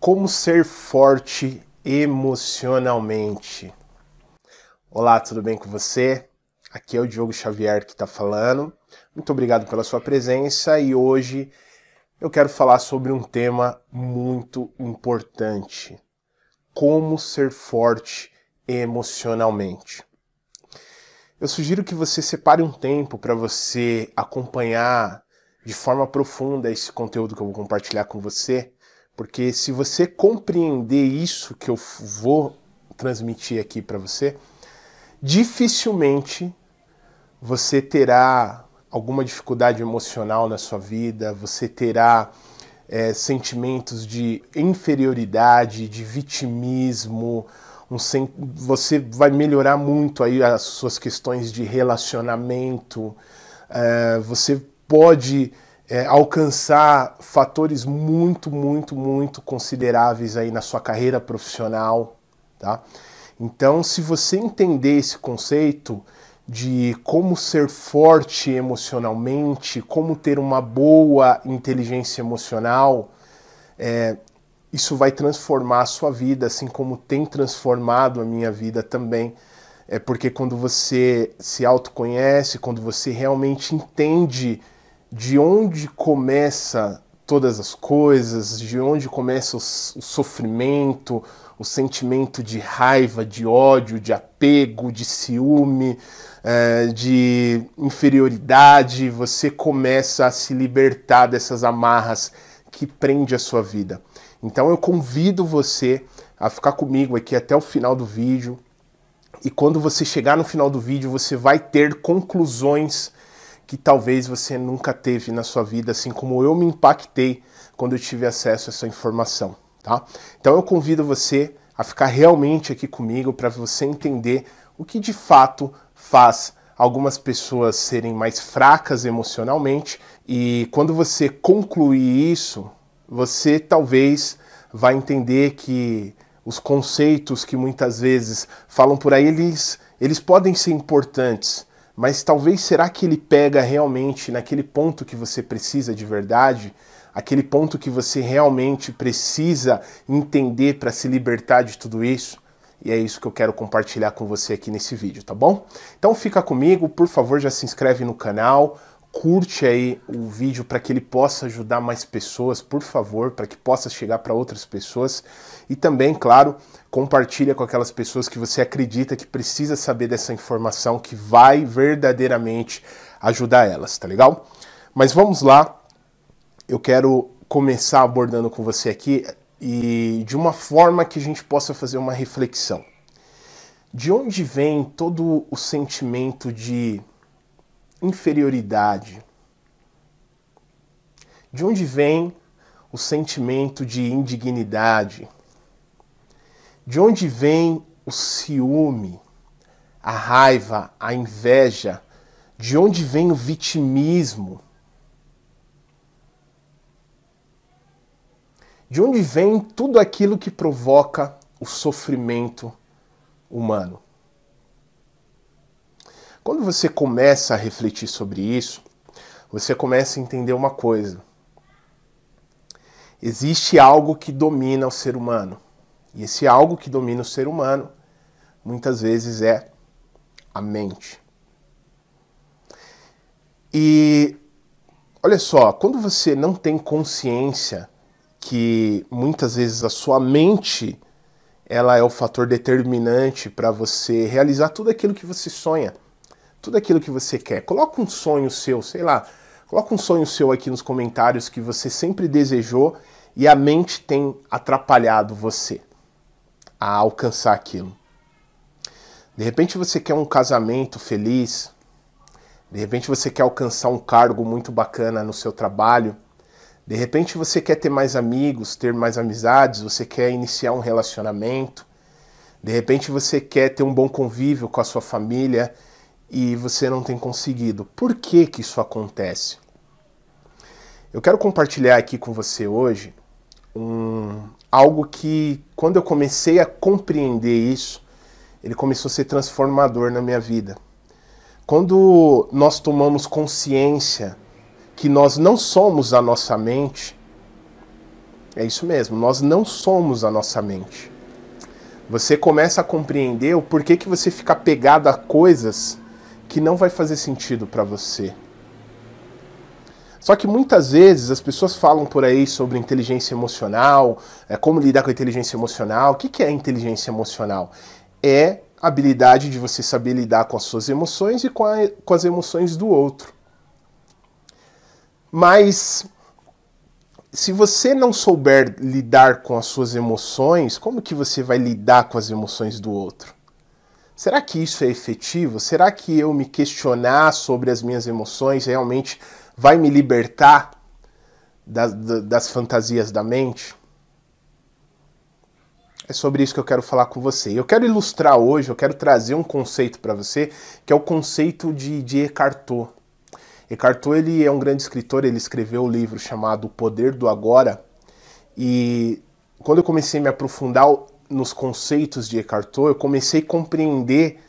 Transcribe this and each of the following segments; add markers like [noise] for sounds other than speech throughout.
Como ser forte emocionalmente? Olá, tudo bem com você? Aqui é o Diogo Xavier que está falando. Muito obrigado pela sua presença e hoje eu quero falar sobre um tema muito importante: como ser forte emocionalmente. Eu sugiro que você separe um tempo para você acompanhar de forma profunda esse conteúdo que eu vou compartilhar com você porque se você compreender isso que eu vou transmitir aqui para você, dificilmente você terá alguma dificuldade emocional na sua vida, você terá é, sentimentos de inferioridade, de vitimismo, um, você vai melhorar muito aí as suas questões de relacionamento, é, você pode é, alcançar fatores muito, muito, muito consideráveis aí na sua carreira profissional, tá? Então, se você entender esse conceito de como ser forte emocionalmente, como ter uma boa inteligência emocional, é, isso vai transformar a sua vida, assim como tem transformado a minha vida também. É porque quando você se autoconhece, quando você realmente entende de onde começa todas as coisas, de onde começa o, sofrimento, o sentimento de raiva, de ódio, de apego, de ciúme, é, de inferioridade, você começa a se libertar dessas amarras que prende a sua vida. Então eu convido você a ficar comigo aqui até o final do vídeo. E quando você chegar no final do vídeo, você vai ter conclusões que talvez você nunca teve na sua vida, assim como eu me impactei quando eu tive acesso a essa informação, tá? Então eu convido você a ficar realmente aqui comigo para você entender o que de fato faz algumas pessoas serem mais fracas emocionalmente e quando você concluir isso, você talvez vai entender que os conceitos que muitas vezes falam por aí, eles, eles podem ser importantes, mas talvez será que ele pega realmente naquele ponto que você precisa de verdade? Aquele ponto que você realmente precisa entender para se libertar de tudo isso? E é isso que eu quero compartilhar com você aqui nesse vídeo, tá bom? Então fica comigo, por favor, já se inscreve no canal, curte aí o vídeo para que ele possa ajudar mais pessoas, por favor, para que possa chegar para outras pessoas. E também, claro, compartilha com aquelas pessoas que você acredita que precisa saber dessa informação que vai verdadeiramente ajudar elas, tá legal? Mas vamos lá. Eu quero começar abordando com você aqui e de uma forma que a gente possa fazer uma reflexão. De onde vem todo o sentimento de inferioridade? De onde vem o sentimento de indignidade? De onde vem o ciúme, a raiva, a inveja? De onde vem o vitimismo? De onde vem tudo aquilo que provoca o sofrimento humano? Quando você começa a refletir sobre isso, você começa a entender uma coisa. Existe algo que domina o ser humano. E esse algo que domina o ser humano muitas vezes é a mente. E olha só, quando você não tem consciência que muitas vezes a sua mente ela é o fator determinante para você realizar tudo aquilo que você sonha tudo aquilo que você quer. Coloca um sonho seu, sei lá, coloca um sonho seu aqui nos comentários que você sempre desejou e a mente tem atrapalhado você a alcançar aquilo. De repente você quer um casamento feliz, de repente você quer alcançar um cargo muito bacana no seu trabalho, de repente você quer ter mais amigos, ter mais amizades, você quer iniciar um relacionamento, de repente você quer ter um bom convívio com a sua família e você não tem conseguido. Por que, que isso acontece? Eu quero compartilhar aqui com você hoje um, algo que, quando eu comecei a compreender isso, ele começou a ser transformador na minha vida. Quando nós tomamos consciência que nós não somos a nossa mente, É isso mesmo, nós não somos a nossa mente. Você começa a compreender o porquê que você fica pegado a coisas que não vai fazer sentido para você. Só que muitas vezes as pessoas falam por aí sobre inteligência emocional, é, como lidar com a inteligência emocional. O que, é inteligência emocional? É a habilidade de você saber lidar com as suas emoções e com, a, com as emoções do outro. Mas se você não souber lidar com as suas emoções, como que você vai lidar com as emoções do outro? Será que isso é efetivo? Será que eu me questionar sobre as minhas emoções realmente vai me libertar das, das fantasias da mente? É sobre isso que eu quero falar com você. Eu quero ilustrar hoje, eu quero trazer um conceito para você, que é o conceito de, de Eckhart Tolle. Eckhart Tolle ele é um grande escritor, ele escreveu um livro chamado O Poder do Agora. E quando eu comecei a me aprofundar nos conceitos de Eckhart Tolle, eu comecei a compreender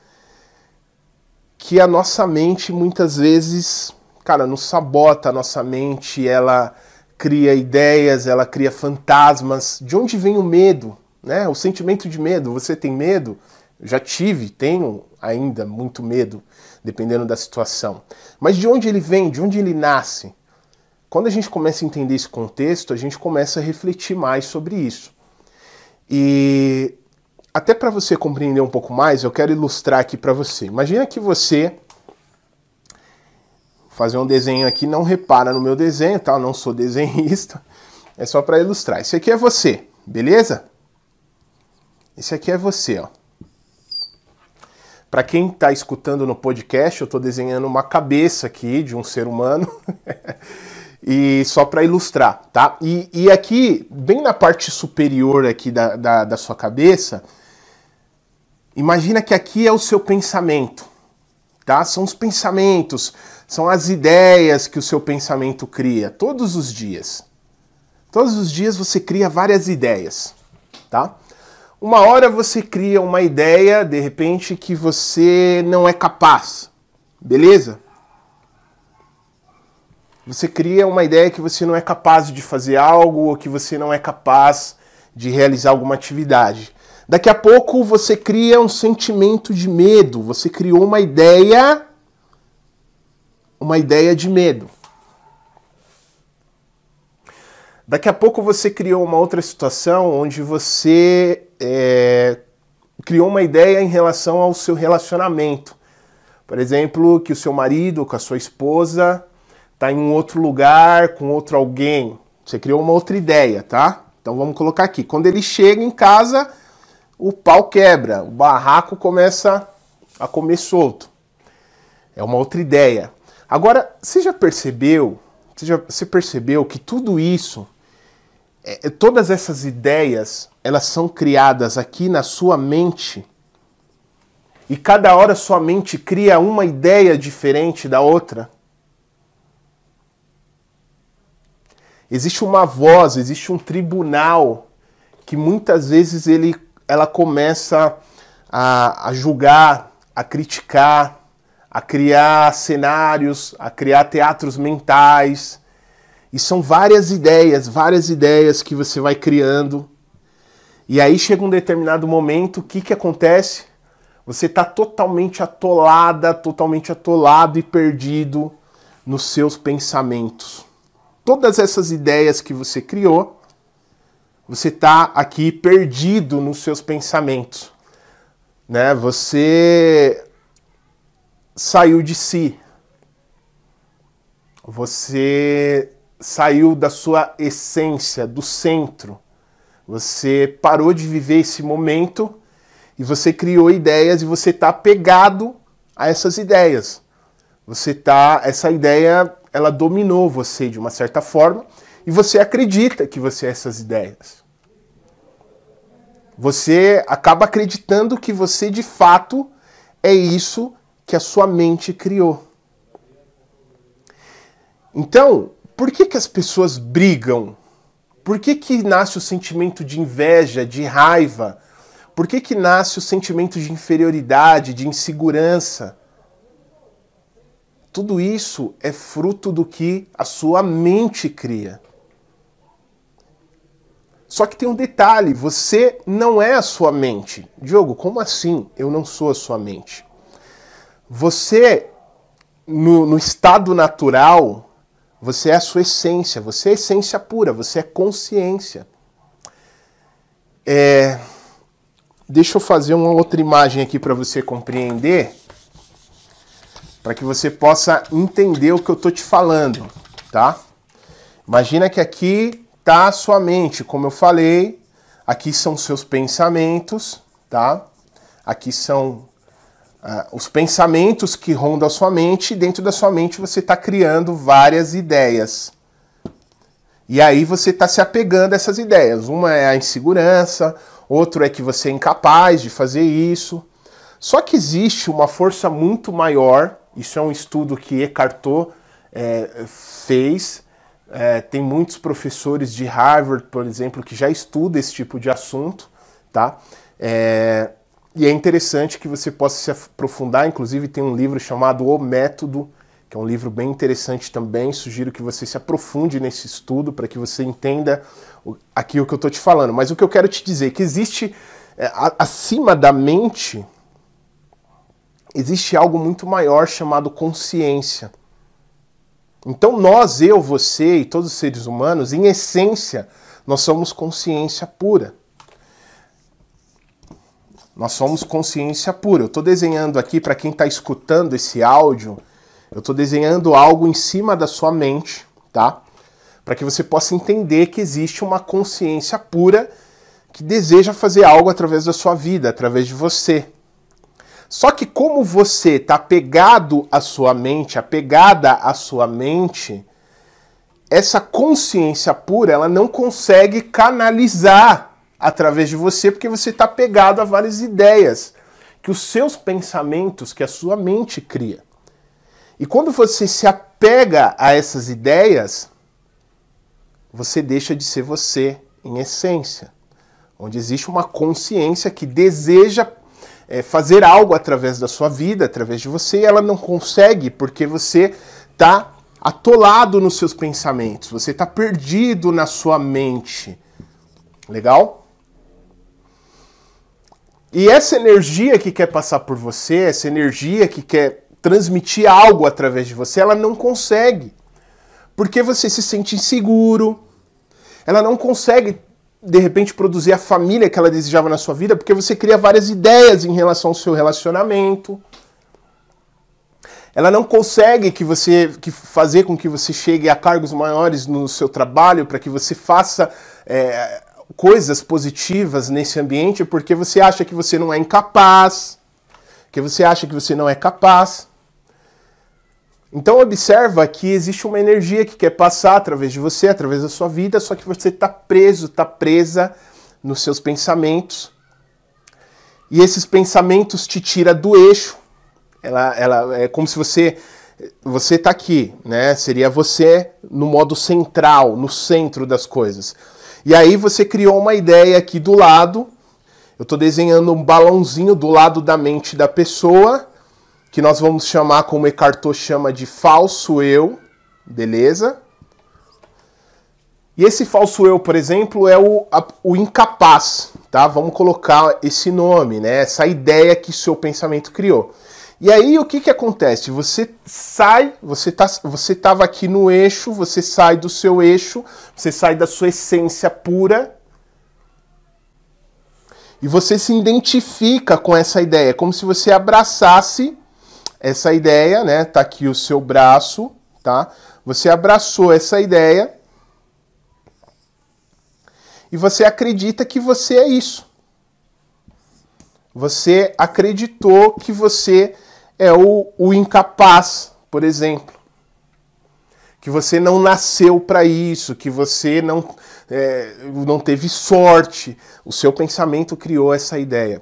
que a nossa mente muitas vezes, cara, nos sabota a nossa mente, ela cria ideias, ela cria fantasmas. De onde vem o medo? Né? O sentimento de medo. Você tem medo? Já tive, tenho ainda muito medo dependendo da situação. Mas de onde ele vem, de onde ele nasce? Quando a gente começa a entender esse contexto, a gente começa a refletir mais sobre isso. E até para você compreender um pouco mais, eu quero ilustrar aqui para você. Imagina que você fazer um desenho aqui, não repara no meu desenho, tá? Eu não sou [laughs] desenhista. É só para ilustrar. Esse aqui é você, beleza? Esse aqui é você, ó. Para quem está escutando no podcast, eu estou desenhando uma cabeça aqui de um ser humano. [laughs] e só para ilustrar, tá? E, e, aqui, bem na parte superior aqui da, da, da sua cabeça, imagina que aqui é o seu pensamento, tá? São os pensamentos, são as ideias que o seu pensamento cria todos os dias. Todos os dias você cria várias ideias, tá? Uma hora você cria uma ideia, de repente, que você não é capaz, beleza? Você cria uma ideia que você não é capaz de fazer algo ou que você não é capaz de realizar alguma atividade. Daqui a pouco você cria um sentimento de medo, você criou uma ideia uma ideia de medo. Daqui a pouco você criou uma outra situação onde você é, criou uma ideia em relação ao seu relacionamento. Por exemplo, que o seu marido com a sua esposa está em um outro lugar com outro alguém. Você criou uma outra ideia, tá? Então vamos colocar aqui. Quando ele chega em casa, o pau quebra, o barraco começa a comer solto. É uma outra ideia. Agora, você já percebeu? Você já você percebeu que tudo isso, é, todas essas ideias, elas são criadas aqui na sua mente e cada hora sua mente cria uma ideia diferente da outra. Existe uma voz, existe um tribunal que muitas vezes ele, ela começa a, a julgar, a criticar, a criar cenários, a criar teatros mentais. E são várias ideias, várias ideias que você vai criando e aí chega um determinado momento, o que, que acontece? Você está totalmente atolada, totalmente atolado e perdido nos seus pensamentos. Todas essas ideias que você criou, você está aqui perdido nos seus pensamentos. Né? Você saiu de si. Você saiu da sua essência, do centro. Você parou de viver esse momento e você criou ideias e você está pegado a essas ideias. Você tá, essa ideia, ela dominou você de uma certa forma e você acredita que você é essas ideias. Você acaba acreditando que você de fato é isso que a sua mente criou. Então, por que, que as pessoas brigam por que, que nasce o sentimento de inveja, de raiva? Por que, que nasce o sentimento de inferioridade, de insegurança? Tudo isso é fruto do que a sua mente cria. Só que tem um detalhe: você não é a sua mente. Diogo, como assim eu não sou a sua mente? Você, no, no estado natural, você é a sua essência, você é essência pura, você é consciência. É... Deixa eu fazer uma outra imagem aqui para você compreender, para que você possa entender o que eu estou te falando, tá? Imagina que aqui está a sua mente, como eu falei, aqui são seus pensamentos, tá? Aqui são uh, os pensamentos que rondam a sua mente, e dentro da sua mente você está criando várias ideias. E aí você está se apegando a essas ideias. Uma é a insegurança, outro é que você é incapaz de fazer isso. Só que existe uma força muito maior, isso é um estudo que Eckhart Tolle é, fez, é, tem muitos professores de Harvard, por exemplo, que já estudam esse tipo de assunto, tá? É, e é interessante que você possa se aprofundar, inclusive tem um livro chamado O Método, que é um livro bem interessante também. Sugiro que você se aprofunde nesse estudo para que você entenda aqui o que eu estou te falando. Mas o que eu quero te dizer é que existe é, acima da mente existe algo muito maior chamado consciência. Então nós, eu, você e todos os seres humanos, em essência, nós somos consciência pura. Nós somos consciência pura. Eu estou desenhando aqui para quem está escutando esse áudio, eu estou desenhando algo em cima da sua mente, tá? Para que você possa entender que existe uma consciência pura que deseja fazer algo através da sua vida, através de você. Só que como você está apegado à sua mente, apegada à sua mente, essa consciência pura ela não consegue canalizar através de você porque você está pegado a várias ideias que os seus pensamentos, que a sua mente cria. E quando você se apega a essas ideias, você deixa de ser você em essência, onde existe uma consciência que deseja é, fazer algo através da sua vida, através de você, e ela não consegue porque você está atolado nos seus pensamentos, você está perdido na sua mente. Legal? E essa energia que quer passar por você, essa energia que quer transmitir algo através de você, ela não consegue. Porque você se sente inseguro, ela não consegue de repente produzir a família que ela desejava na sua vida, porque você cria várias ideias em relação ao seu relacionamento. Ela não consegue que você que fazer com que você chegue a cargos maiores no seu trabalho, para que você faça é, coisas positivas nesse ambiente, porque você acha que você não é incapaz, que você acha que você não é capaz. Então observa que existe uma energia que quer passar através de você, através da sua vida, só que você está preso, está presa nos seus pensamentos. E esses pensamentos te tira do eixo. Ela, ela é como se você você está aqui, né? Seria você no modo central, no centro das coisas. E aí você criou uma ideia aqui do lado. Eu estou desenhando um balãozinho do lado da mente da pessoa que nós vamos chamar, como Eckhart Tolle chama, de falso eu, beleza? E esse falso eu, por exemplo, é o, a, o incapaz, tá? Vamos colocar esse nome, né? Essa ideia que seu pensamento criou. E aí o que, que acontece? Você sai, você tá, você estava aqui no eixo, você sai do seu eixo, você sai da sua essência pura e você se identifica com essa ideia, como se você abraçasse essa ideia, né? Tá aqui o seu braço, tá? Você abraçou essa ideia e você acredita que você é isso. Você acreditou que você é o, o incapaz, por exemplo. Que você não nasceu para isso, que você não, é, não teve sorte. O seu pensamento criou essa ideia.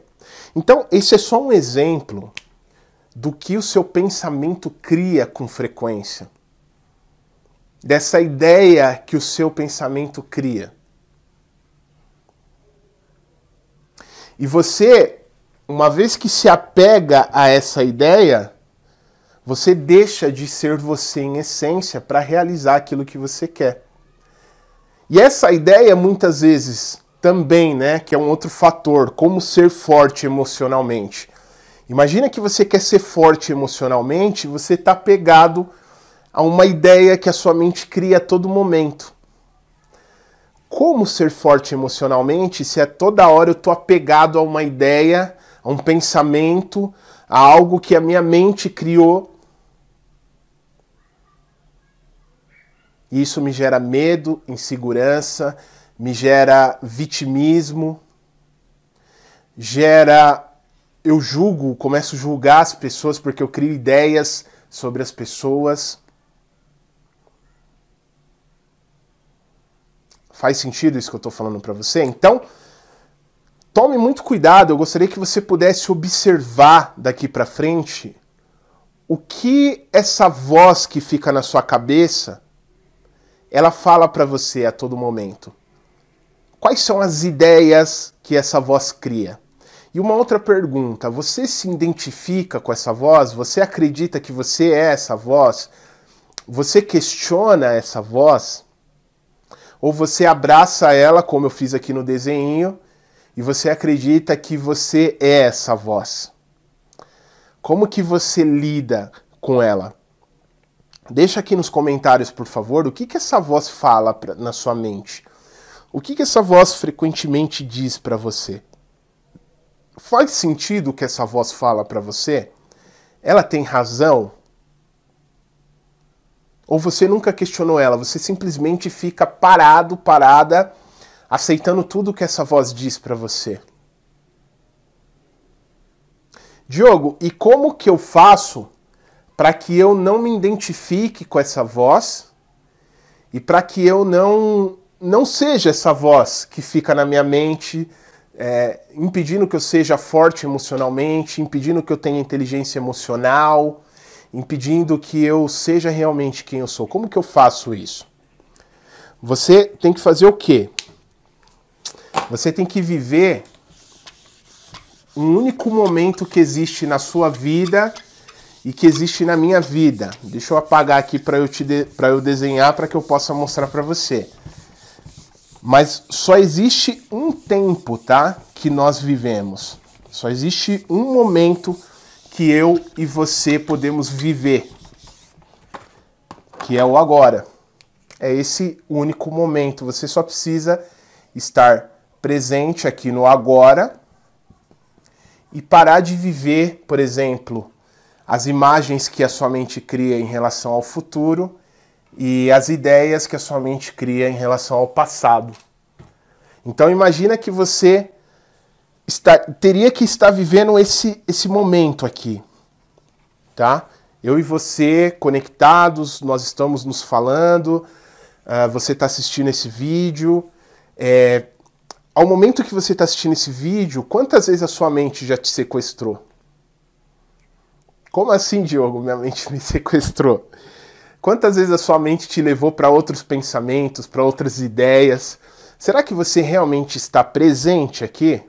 Então, esse é só um exemplo do que o seu pensamento cria com frequência. Dessa ideia que o seu pensamento cria. E você, uma vez que se apega a essa ideia, você deixa de ser você em essência para realizar aquilo que você quer. E essa ideia muitas vezes também, né, que é um outro fator, como ser forte emocionalmente. Imagina que você quer ser forte emocionalmente, você está pegado a uma ideia que a sua mente cria a todo momento. Como ser forte emocionalmente se a toda hora eu estou apegado a uma ideia, a um pensamento, a algo que a minha mente criou? Isso me gera medo, insegurança, me gera vitimismo, gera. Eu julgo, começo a julgar as pessoas porque eu crio ideias sobre as pessoas. Faz sentido isso que eu estou falando para você? Então, tome muito cuidado. Eu gostaria que você pudesse observar daqui para frente o que essa voz que fica na sua cabeça ela fala para você a todo momento. Quais são as ideias que essa voz cria? E uma outra pergunta: você se identifica com essa voz? Você acredita que você é essa voz? Você questiona essa voz? Ou você abraça ela, como eu fiz aqui no desenho, e você acredita que você é essa voz? Como que você lida com ela? Deixa aqui nos comentários, por favor, o que, que essa voz fala pra, na sua mente. O que, que essa voz frequentemente diz para você? Faz sentido o que essa voz fala para você? Ela tem razão? Ou você nunca questionou ela, você simplesmente fica parado, parada, aceitando tudo que essa voz diz para você. Diogo, e como que eu faço para que eu não me identifique com essa voz e para que eu não não seja essa voz que fica na minha mente, é, impedindo que eu seja forte emocionalmente, impedindo que eu tenha inteligência emocional, impedindo que eu seja realmente quem eu sou. Como que eu faço isso? Você tem que fazer o quê? Você tem que viver um único momento que existe na sua vida e que existe na minha vida. Deixa eu apagar aqui para eu te de, para eu desenhar para que eu possa mostrar para você. Mas só existe um tempo, tá? Que nós vivemos. Só existe um momento que eu e você podemos viver, que é o agora. É esse único momento. Você só precisa estar presente aqui no agora e parar de viver, por exemplo, as imagens que a sua mente cria em relação ao futuro e as ideias que a sua mente cria em relação ao passado. Então imagina que você está, teria que estar vivendo esse, esse momento aqui, tá? Eu e você conectados, nós estamos nos falando, uh, você está assistindo esse vídeo. É, ao momento que você está assistindo esse vídeo, quantas vezes a sua mente já te sequestrou? Como assim, Diogo? Minha mente me [laughs] sequestrou. Quantas vezes a sua mente te levou para outros pensamentos, para outras ideias? Será que você realmente está presente aqui?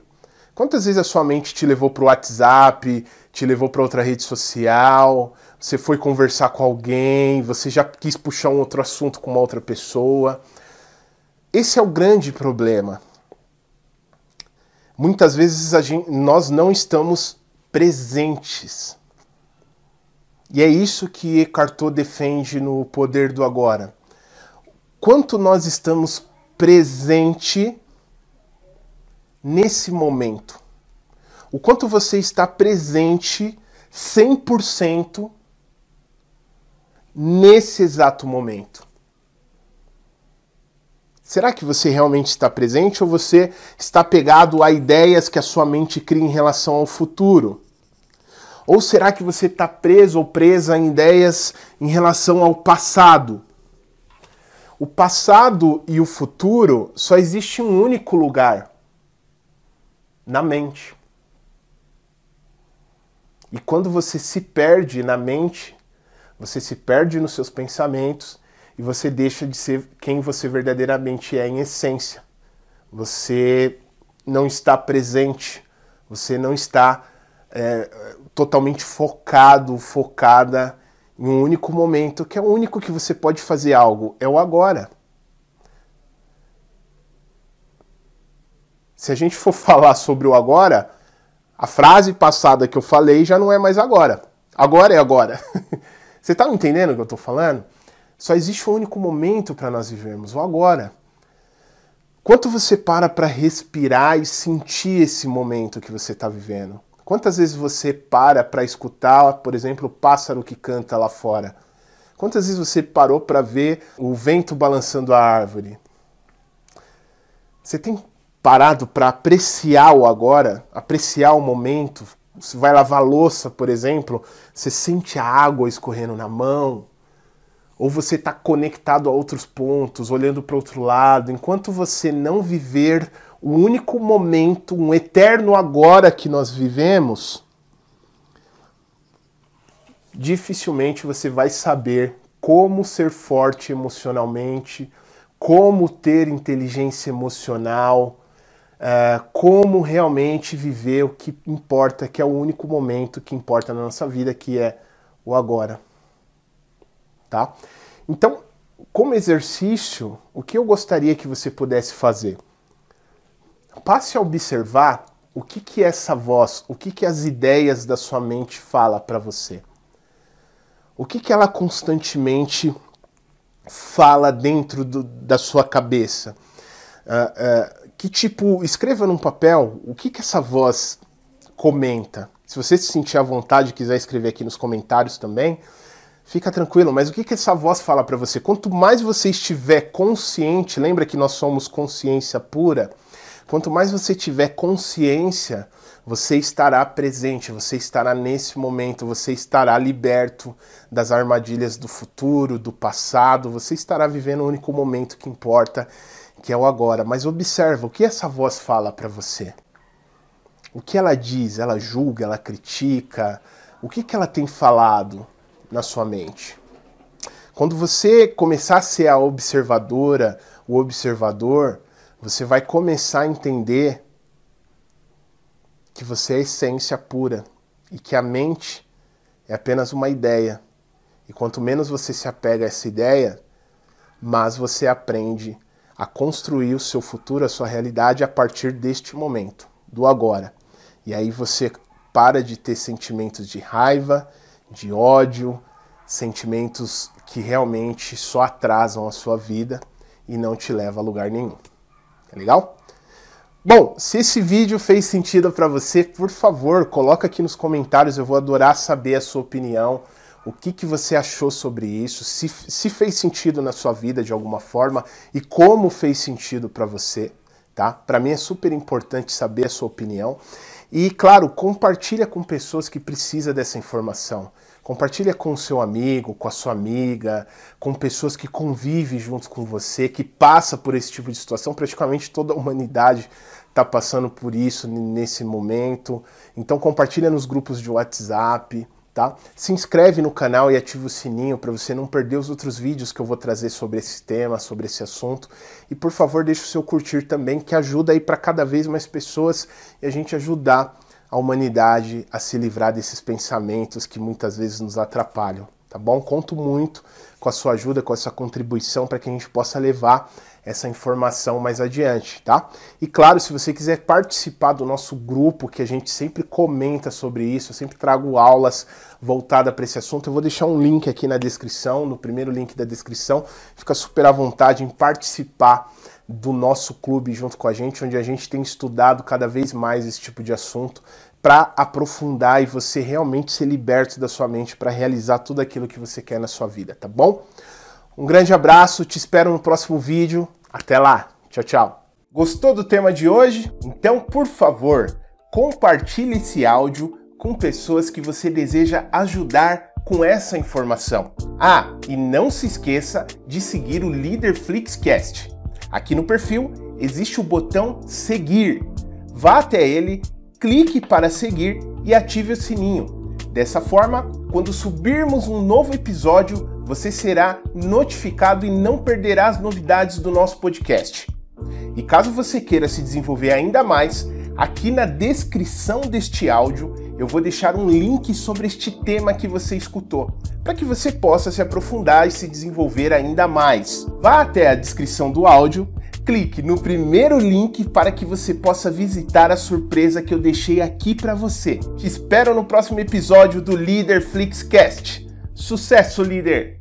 Quantas vezes a sua mente te levou para o WhatsApp, te levou para outra rede social, você foi conversar com alguém, você já quis puxar um outro assunto com uma outra pessoa? Esse é o grande problema. Muitas vezes gente, nós não estamos presentes. E é isso que Tolle defende no Poder do Agora. Quanto nós estamos presente nesse momento. O quanto você está presente 100% nesse exato momento. Será que você realmente está presente ou você está pegado a ideias que a sua mente cria em relação ao futuro? Ou será que você está preso ou presa em ideias em relação ao passado? O passado e o futuro só existe um único lugar na mente. E quando você se perde na mente, você se perde nos seus pensamentos e você deixa de ser quem você verdadeiramente é em essência. Você não está presente, você não está é, totalmente focado, focada em um único momento, que é o único que você pode fazer algo, é o agora. se a gente for [laughs] falar sobre o agora, a frase passada que eu falei já não é mais agora. Agora é agora. [laughs] Você está entendendo o que eu estou falando? Só existe um único momento para nós vivermos, o agora. Quanto você para para respirar e sentir esse momento que você está vivendo? Quantas vezes você para para escutar, por exemplo, o pássaro que canta lá fora? Quantas vezes você parou para ver o vento balançando a árvore? Você tem parado para apreciar o agora, apreciar o momento? Você vai lavar louça, por exemplo, você sente a água escorrendo na mão, ou você está conectado a outros pontos, olhando para outro lado, enquanto você não viver o único momento, um eterno agora que nós vivemos, dificilmente você vai saber como ser forte emocionalmente, como ter inteligência emocional, uh, como realmente viver o que importa, que é o único momento que importa na nossa vida, que é o agora tá? Então, como exercício, o que eu gostaria que você pudesse fazer? Passe a observar o que que essa voz, o que que as ideias da sua mente fala para você. O que que ela constantemente fala dentro do, da sua cabeça? Uh, uh, que tipo, escreva num papel o que que essa voz comenta. Se você se sentir à vontade, quiser escrever aqui nos comentários também, Fica tranquilo, mas o que, que essa voz fala para você? Quanto mais você estiver consciente, lembra que nós somos consciência pura? Quanto mais você tiver consciência, você estará presente, você estará nesse momento, você estará liberto das armadilhas do futuro, do passado, você estará vivendo o único momento que importa, que é o agora. Mas observa o que essa voz fala para você. O que ela diz? Ela julga, ela critica? O que, que ela tem falado? na sua mente. Quando você começar a ser a observadora, o observador, você vai começar a entender que você é essência pura e que a mente é apenas uma ideia. E quanto menos você se apega a essa ideia, mais você aprende a construir o seu futuro, a sua realidade a partir deste momento, do agora. E aí você para de ter sentimentos de raiva, de ódio, sentimentos que realmente só atrasam a sua vida e não te levam a lugar nenhum. É legal? Bom, se esse vídeo fez sentido para você, por favor, coloca aqui nos comentários, eu vou adorar saber a sua opinião, o que, que você achou sobre isso, se, se fez sentido na sua vida de alguma forma e como fez sentido para você, tá? Para mim é super importante saber a sua opinião. E, claro, compartilha com pessoas que precisam dessa informação. Compartilha com o seu amigo, com a sua amiga, com pessoas que convivem junto com você, que passa por esse tipo de situação. Praticamente toda a humanidade está passando por isso nesse momento. Então compartilha nos grupos de WhatsApp, tá? Se inscreve no canal e ativa o sininho para você não perder os outros vídeos que eu vou trazer sobre esse tema, sobre esse assunto. E por favor, deixe o seu curtir também, que ajuda aí para cada vez mais pessoas e a gente ajudar a humanidade a se livrar desses pensamentos que muitas vezes nos atrapalham, tá bom? Conto muito com a sua ajuda, com a sua contribuição para que a gente possa levar essa informação mais adiante, tá? E claro, se você quiser participar do nosso grupo, que a gente sempre comenta sobre isso, eu sempre trago aulas voltadas para esse assunto, eu vou deixar um link aqui na descrição, no primeiro link da descrição. Fica super à vontade em participar do nosso clube junto com a gente, onde a gente tem estudado cada vez mais esse tipo de assunto para aprofundar e você realmente ser liberto da sua mente para realizar tudo aquilo que você quer na sua vida, tá bom? Um grande abraço, te espero no próximo vídeo. Até lá. Tchau, tchau. Gostou do tema de hoje? Então, por favor, compartilhe esse áudio com pessoas que você deseja ajudar com essa informação. Ah, e não se esqueça de seguir o Líder Flixcast. Aqui no perfil existe o botão seguir. Vá até ele, clique para seguir e ative o sininho. Dessa forma, quando subirmos um novo episódio, você será notificado e não perderá as novidades do nosso podcast. E caso você queira se desenvolver ainda mais, aqui na descrição deste áudio eu vou deixar um link sobre este tema que você escutou, para que você possa se aprofundar e se desenvolver ainda mais. Vá até a descrição do áudio, clique no primeiro link para que você possa visitar a surpresa que eu deixei aqui para você. Te espero no próximo episódio do Leader Flixcast. Sucesso, líder!